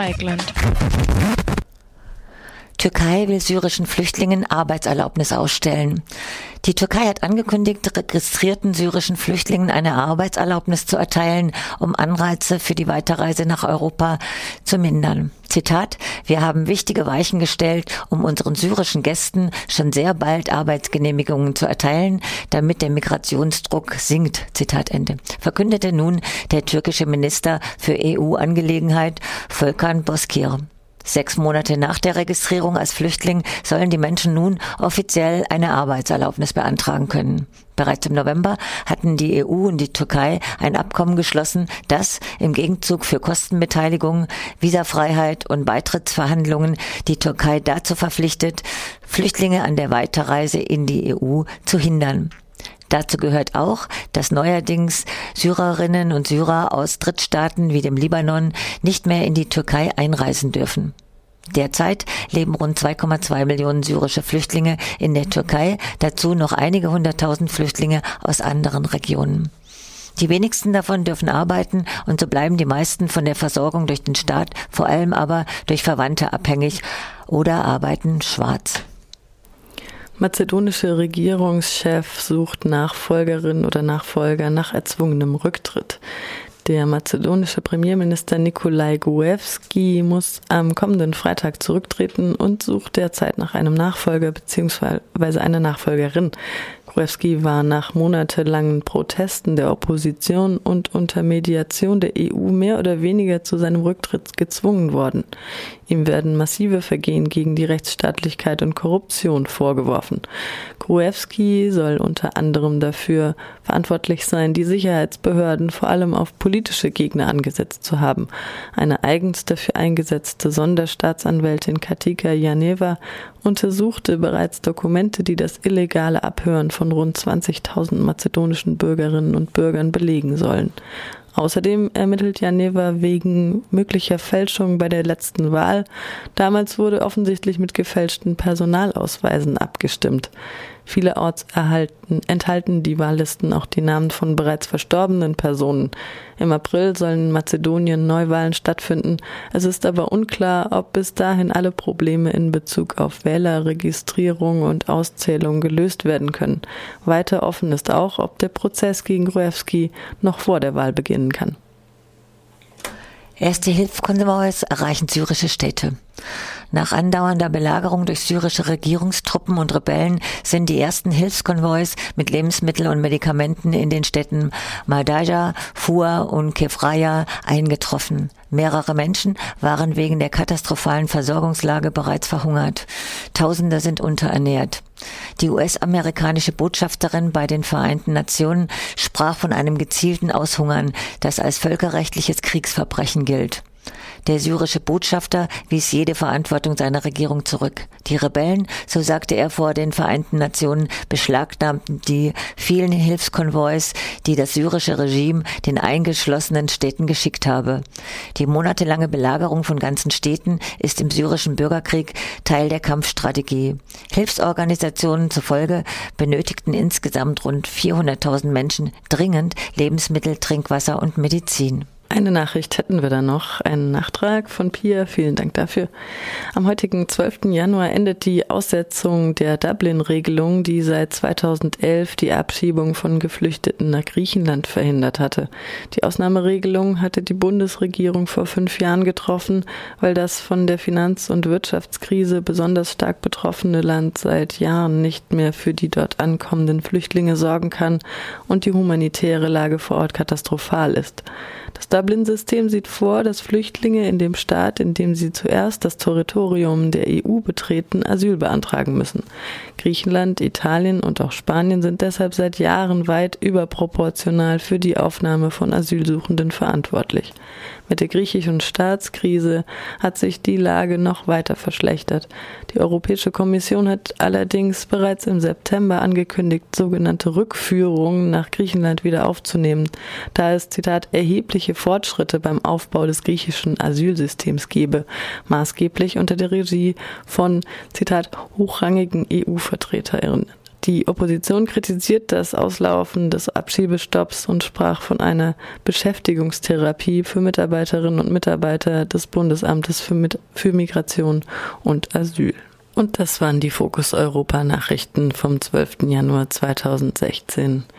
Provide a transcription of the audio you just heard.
Eichland. Türkei will syrischen Flüchtlingen Arbeitserlaubnis ausstellen. Die Türkei hat angekündigt, registrierten syrischen Flüchtlingen eine Arbeitserlaubnis zu erteilen, um Anreize für die Weiterreise nach Europa zu mindern. Zitat, wir haben wichtige Weichen gestellt, um unseren syrischen Gästen schon sehr bald Arbeitsgenehmigungen zu erteilen, damit der Migrationsdruck sinkt. Zitat Ende. Verkündete nun der türkische Minister für EU-Angelegenheit Volkan Boskir. Sechs Monate nach der Registrierung als Flüchtling sollen die Menschen nun offiziell eine Arbeitserlaubnis beantragen können. Bereits im November hatten die EU und die Türkei ein Abkommen geschlossen, das im Gegenzug für Kostenbeteiligung, Visafreiheit und Beitrittsverhandlungen die Türkei dazu verpflichtet, Flüchtlinge an der Weiterreise in die EU zu hindern. Dazu gehört auch, dass neuerdings Syrerinnen und Syrer aus Drittstaaten wie dem Libanon nicht mehr in die Türkei einreisen dürfen. Derzeit leben rund 2,2 Millionen syrische Flüchtlinge in der Türkei, dazu noch einige hunderttausend Flüchtlinge aus anderen Regionen. Die wenigsten davon dürfen arbeiten und so bleiben die meisten von der Versorgung durch den Staat, vor allem aber durch Verwandte abhängig oder arbeiten schwarz. Mazedonische Regierungschef sucht Nachfolgerin oder Nachfolger nach erzwungenem Rücktritt. Der mazedonische Premierminister Nikolai Gruevski muss am kommenden Freitag zurücktreten und sucht derzeit nach einem Nachfolger bzw. einer Nachfolgerin. Gruevski war nach monatelangen Protesten der Opposition und unter Mediation der EU mehr oder weniger zu seinem Rücktritt gezwungen worden. Ihm werden massive Vergehen gegen die Rechtsstaatlichkeit und Korruption vorgeworfen. Gruevski soll unter anderem dafür verantwortlich sein, die Sicherheitsbehörden vor allem auf politische Gegner angesetzt zu haben. Eine eigens dafür eingesetzte Sonderstaatsanwältin Katika Janeva untersuchte bereits Dokumente, die das illegale Abhören von rund 20.000 mazedonischen Bürgerinnen und Bürgern belegen sollen. Außerdem ermittelt Janeva wegen möglicher Fälschung bei der letzten Wahl. Damals wurde offensichtlich mit gefälschten Personalausweisen abgestimmt. Vielerorts erhalten, enthalten die Wahllisten auch die Namen von bereits verstorbenen Personen. Im April sollen in Mazedonien Neuwahlen stattfinden. Es ist aber unklar, ob bis dahin alle Probleme in Bezug auf Wählerregistrierung und Auszählung gelöst werden können. Weiter offen ist auch, ob der Prozess gegen Gruevski noch vor der Wahl beginnen kann. Erste Hilfskonvois erreichen syrische Städte. Nach andauernder Belagerung durch syrische Regierungstruppen und Rebellen sind die ersten Hilfskonvois mit Lebensmitteln und Medikamenten in den Städten Maldaja, Fua und Kefraya eingetroffen. Mehrere Menschen waren wegen der katastrophalen Versorgungslage bereits verhungert. Tausende sind unterernährt. Die US-amerikanische Botschafterin bei den Vereinten Nationen sprach von einem gezielten Aushungern, das als völkerrechtliches Kriegsverbrechen gilt. Der syrische Botschafter wies jede Verantwortung seiner Regierung zurück. Die Rebellen, so sagte er vor den Vereinten Nationen, beschlagnahmten die vielen Hilfskonvois, die das syrische Regime den eingeschlossenen Städten geschickt habe. Die monatelange Belagerung von ganzen Städten ist im syrischen Bürgerkrieg Teil der Kampfstrategie. Hilfsorganisationen zufolge benötigten insgesamt rund 400.000 Menschen dringend Lebensmittel, Trinkwasser und Medizin. Eine Nachricht hätten wir da noch, einen Nachtrag von Pia, vielen Dank dafür. Am heutigen 12. Januar endet die Aussetzung der Dublin-Regelung, die seit 2011 die Abschiebung von Geflüchteten nach Griechenland verhindert hatte. Die Ausnahmeregelung hatte die Bundesregierung vor fünf Jahren getroffen, weil das von der Finanz- und Wirtschaftskrise besonders stark betroffene Land seit Jahren nicht mehr für die dort ankommenden Flüchtlinge sorgen kann und die humanitäre Lage vor Ort katastrophal ist. Das Dublin-System sieht vor, dass Flüchtlinge in dem Staat, in dem sie zuerst das Territorium der EU betreten, Asyl beantragen müssen. Griechenland, Italien und auch Spanien sind deshalb seit Jahren weit überproportional für die Aufnahme von Asylsuchenden verantwortlich. Mit der griechischen Staatskrise hat sich die Lage noch weiter verschlechtert. Die Europäische Kommission hat allerdings bereits im September angekündigt, sogenannte Rückführungen nach Griechenland wieder aufzunehmen, da es, Zitat, erhebliche Fortschritte beim Aufbau des griechischen Asylsystems gebe, maßgeblich unter der Regie von, Zitat, hochrangigen EU-Vertreterinnen. Die Opposition kritisiert das Auslaufen des Abschiebestopps und sprach von einer Beschäftigungstherapie für Mitarbeiterinnen und Mitarbeiter des Bundesamtes für, Mit für Migration und Asyl. Und das waren die Fokus Europa Nachrichten vom 12. Januar 2016.